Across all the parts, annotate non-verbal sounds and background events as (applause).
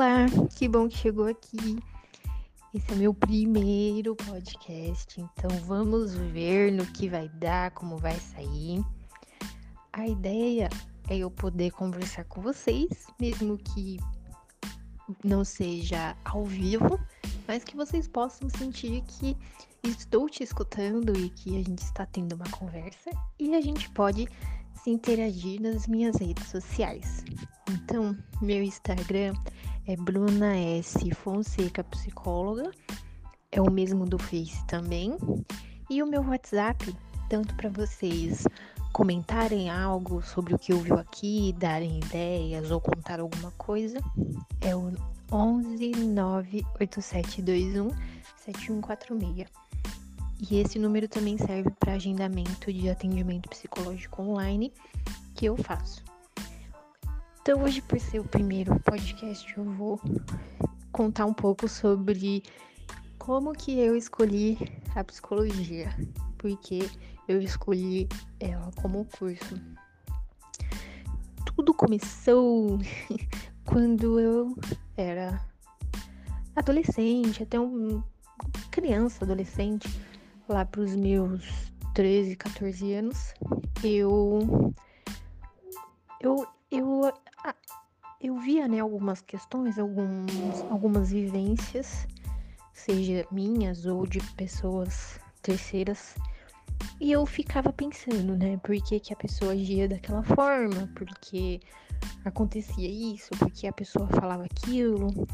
Olá, que bom que chegou aqui. Esse é meu primeiro podcast, então vamos ver no que vai dar, como vai sair. A ideia é eu poder conversar com vocês, mesmo que não seja ao vivo, mas que vocês possam sentir que estou te escutando e que a gente está tendo uma conversa e a gente pode se interagir nas minhas redes sociais. Então, meu Instagram é Bruna S Fonseca Psicóloga, é o mesmo do Face também, e o meu WhatsApp, tanto para vocês comentarem algo sobre o que ouviu aqui, darem ideias ou contar alguma coisa, é o 11 98721 7146. E esse número também serve para agendamento de atendimento psicológico online que eu faço. Então, hoje, por ser o primeiro podcast, eu vou contar um pouco sobre como que eu escolhi a psicologia, porque eu escolhi ela como curso. Tudo começou (laughs) quando eu era adolescente, até um criança, adolescente lá para os meus 13, 14 anos, eu eu eu eu via, né, algumas questões, alguns, algumas vivências, seja minhas ou de pessoas terceiras, e eu ficava pensando, né, por que, que a pessoa agia daquela forma, porque acontecia isso, porque a pessoa falava aquilo,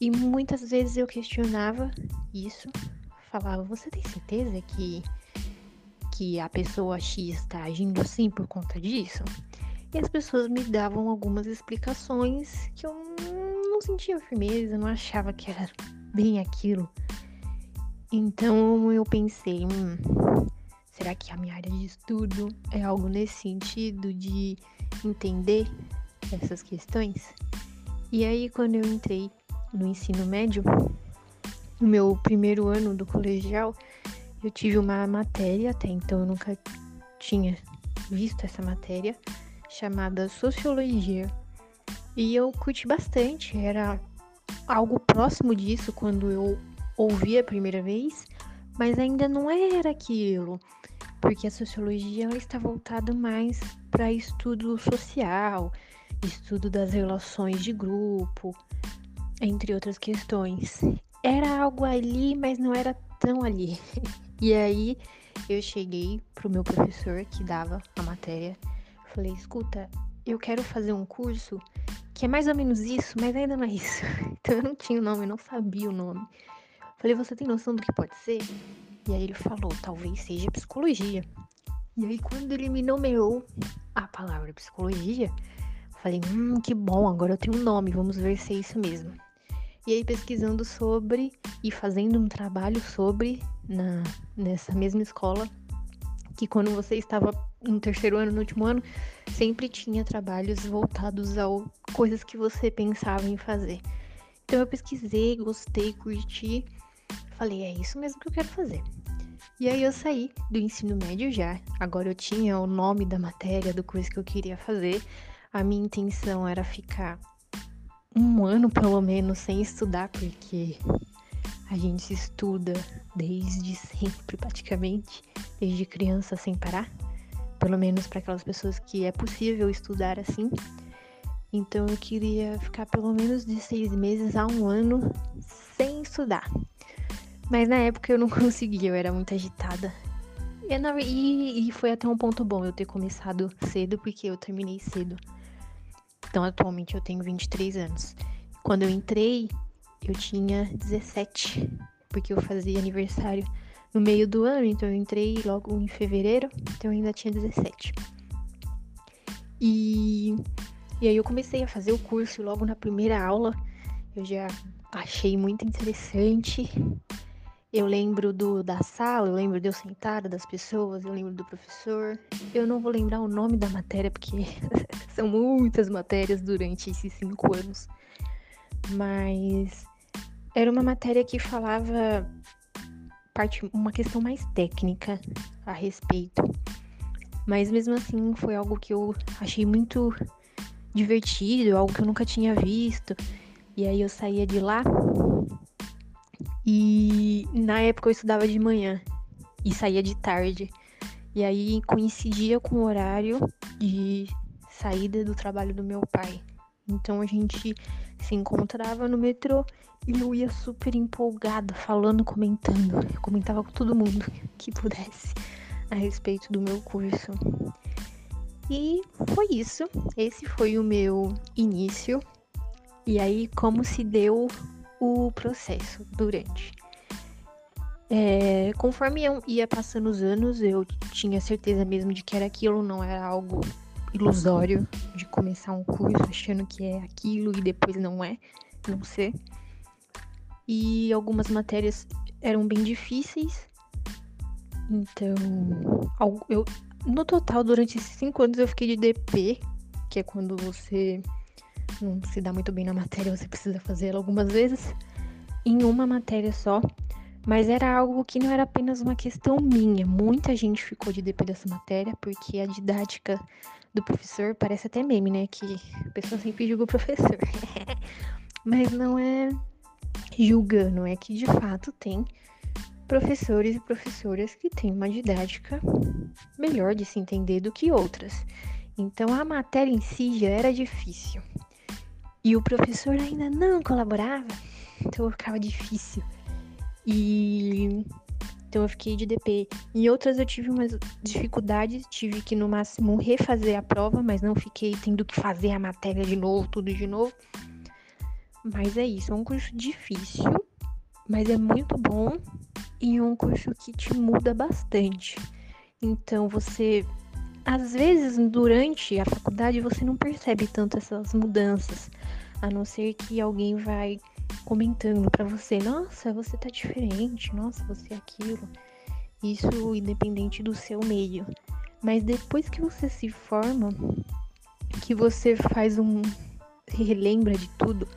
e muitas vezes eu questionava isso falava: Você tem certeza que, que a pessoa X está agindo assim por conta disso? E as pessoas me davam algumas explicações que eu não sentia firmeza, não achava que era bem aquilo. Então eu pensei: hum, será que a minha área de estudo é algo nesse sentido de entender essas questões? E aí, quando eu entrei no ensino médio, no meu primeiro ano do colegial, eu tive uma matéria, até então eu nunca tinha visto essa matéria, chamada Sociologia. E eu curti bastante, era algo próximo disso quando eu ouvi a primeira vez, mas ainda não era aquilo, porque a sociologia está voltada mais para estudo social, estudo das relações de grupo, entre outras questões era algo ali, mas não era tão ali. (laughs) E aí eu cheguei pro meu professor que dava a matéria, falei: "Escuta, eu quero fazer um curso que é mais ou menos isso, mas ainda não é isso". (laughs) Então eu não tinha o nome, eu não sabia o nome. Falei: "Você tem noção do que pode ser?" E aí ele falou: "Talvez seja psicologia". E aí quando ele me nomeou a palavra psicologia, falei: "Hum, que bom, agora eu tenho um nome, vamos ver se é isso mesmo". E aí pesquisando sobre e fazendo um trabalho sobre na, nessa mesma escola, que quando você estava no terceiro ano, no último ano, sempre tinha trabalhos voltados a coisas que você pensava em fazer. Então eu pesquisei, gostei, curti, falei, é isso mesmo que eu quero fazer. E aí eu saí do ensino médio já. Agora eu tinha o nome da matéria do curso que eu queria fazer. A minha intenção era ficar um ano pelo menos sem estudar, porque a gente estuda desde sempre, praticamente, desde criança sem parar. Pelo menos para aquelas pessoas que é possível estudar assim. Então eu queria ficar pelo menos de seis meses a um ano sem estudar. Mas na época eu não (laughs) conseguia, eu era muito agitada. E, e foi até um ponto bom eu ter começado cedo, porque eu terminei cedo. Então, atualmente eu tenho 23 anos. Quando eu entrei, eu tinha 17, porque eu fazia aniversário no meio do ano, então eu entrei logo em fevereiro, então eu ainda tinha 17. E, e aí eu comecei a fazer o curso logo na primeira aula. Eu já achei muito interessante. Eu lembro do, da sala, eu lembro de eu sentada, das pessoas, eu lembro do professor. Eu não vou lembrar o nome da matéria, porque (laughs) são muitas matérias durante esses cinco anos. Mas era uma matéria que falava parte, uma questão mais técnica a respeito. Mas mesmo assim foi algo que eu achei muito divertido, algo que eu nunca tinha visto. E aí eu saía de lá e na época eu estudava de manhã e saía de tarde. E aí coincidia com o horário de saída do trabalho do meu pai. Então a gente se encontrava no metrô e eu ia super empolgada, falando, comentando. Eu comentava com todo mundo que pudesse a respeito do meu curso. E foi isso. Esse foi o meu início. E aí, como se deu o processo durante. É, conforme eu ia passando os anos, eu tinha certeza mesmo de que era aquilo, não era algo ilusório de começar um curso achando que é aquilo e depois não é, não sei. E algumas matérias eram bem difíceis. Então, eu, no total, durante esses cinco anos, eu fiquei de DP, que é quando você não se dá muito bem na matéria, você precisa fazer ela algumas vezes, em uma matéria só. Mas era algo que não era apenas uma questão minha. Muita gente ficou de DP dessa matéria, porque a didática do professor parece até meme, né? Que a pessoa sempre julga o professor. (laughs) Mas não é julgando, é que de fato tem professores e professoras que têm uma didática melhor de se entender do que outras. Então a matéria em si já era difícil. E o professor ainda não colaborava, então ficava difícil. E então eu fiquei de DP. Em outras eu tive umas dificuldades, tive que no máximo refazer a prova, mas não fiquei tendo que fazer a matéria de novo, tudo de novo. Mas é isso, é um curso difícil, mas é muito bom e é um curso que te muda bastante. Então você às vezes durante a faculdade você não percebe tanto essas mudanças, a não ser que alguém vai comentando para você, nossa, você tá diferente, nossa, você é aquilo. Isso independente do seu meio. Mas depois que você se forma, que você faz um relembra de tudo,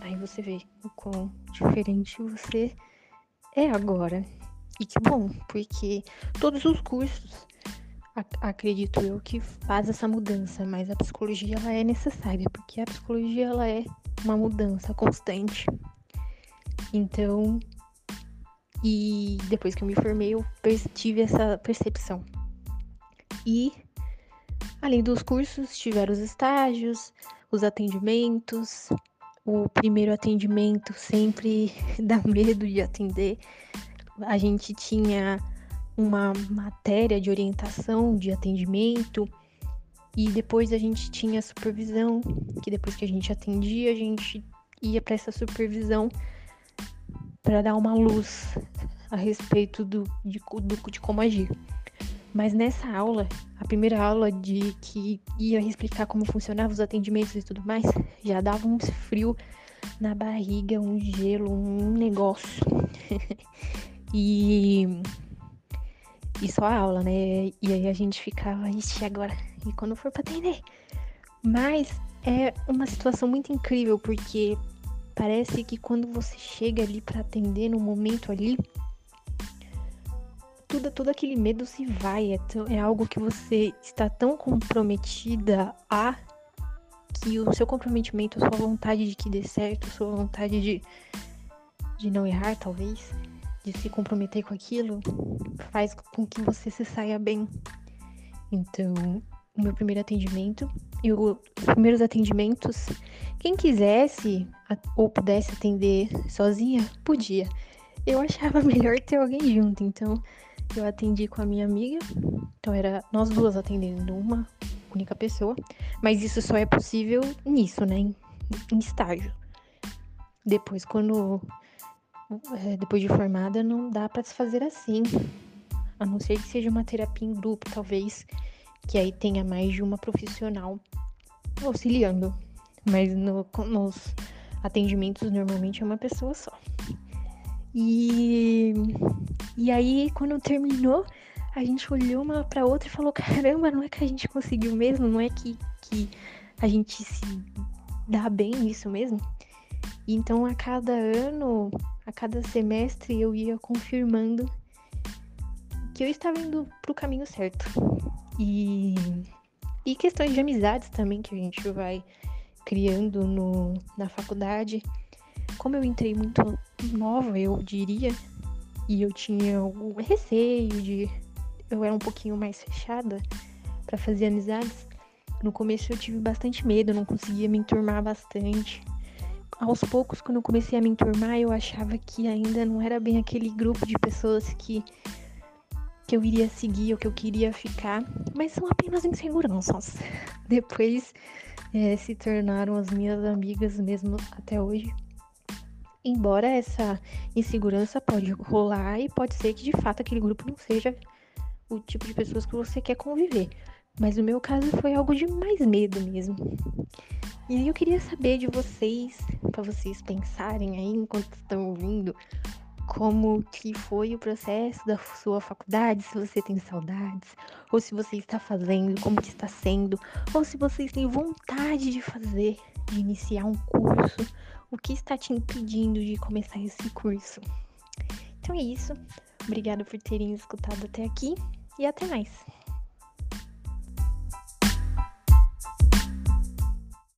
aí você vê o quão diferente você é agora. E que bom, porque todos os cursos acredito eu que faz essa mudança, mas a psicologia ela é necessária, porque a psicologia ela é uma mudança constante. Então, e depois que eu me formei, eu tive essa percepção. E além dos cursos, tiveram os estágios, os atendimentos. O primeiro atendimento sempre (laughs) dá medo de atender. A gente tinha uma matéria de orientação de atendimento e depois a gente tinha supervisão, que depois que a gente atendia, a gente ia para essa supervisão para dar uma luz a respeito do, de, do, de como agir. Mas nessa aula, a primeira aula de que ia explicar como funcionavam os atendimentos e tudo mais, já dava um frio na barriga, um gelo, um negócio. (laughs) e e só a aula, né? E aí a gente ficava, ixi, agora, e quando for pra atender? Mas é uma situação muito incrível, porque parece que quando você chega ali para atender no momento ali, tudo, todo aquele medo se vai. É, é algo que você está tão comprometida a que o seu comprometimento, a sua vontade de que dê certo, a sua vontade de, de não errar, talvez, de se comprometer com aquilo faz com que você se saia bem. Então, o meu primeiro atendimento e os primeiros atendimentos, quem quisesse ou pudesse atender sozinha, podia. Eu achava (laughs) melhor ter alguém junto, então eu atendi com a minha amiga. Então era nós duas atendendo uma única pessoa, mas isso só é possível nisso, né, em, em estágio. Depois quando depois de formada, não dá para se fazer assim. A não ser que seja uma terapia em grupo, talvez, que aí tenha mais de uma profissional auxiliando. Mas no, nos atendimentos, normalmente é uma pessoa só. E, e aí, quando terminou, a gente olhou uma para outra e falou: caramba, não é que a gente conseguiu mesmo? Não é que, que a gente se dá bem nisso mesmo? Então, a cada ano, a cada semestre, eu ia confirmando que eu estava indo pro caminho certo. E, e questões de amizades também, que a gente vai criando no, na faculdade. Como eu entrei muito nova, eu diria, e eu tinha o receio de. Eu era um pouquinho mais fechada para fazer amizades. No começo eu tive bastante medo, eu não conseguia me enturmar bastante. Aos poucos, quando eu comecei a me enturmar, eu achava que ainda não era bem aquele grupo de pessoas que que eu iria seguir ou que eu queria ficar, mas são apenas inseguranças. (laughs) Depois é, se tornaram as minhas amigas mesmo até hoje. Embora essa insegurança pode rolar e pode ser que de fato aquele grupo não seja o tipo de pessoas que você quer conviver. Mas no meu caso foi algo de mais medo mesmo. E eu queria saber de vocês, para vocês pensarem aí enquanto estão ouvindo, como que foi o processo da sua faculdade, se você tem saudades, ou se você está fazendo, como que está sendo, ou se vocês têm vontade de fazer, de iniciar um curso, o que está te impedindo de começar esse curso. Então é isso. Obrigada por terem escutado até aqui e até mais.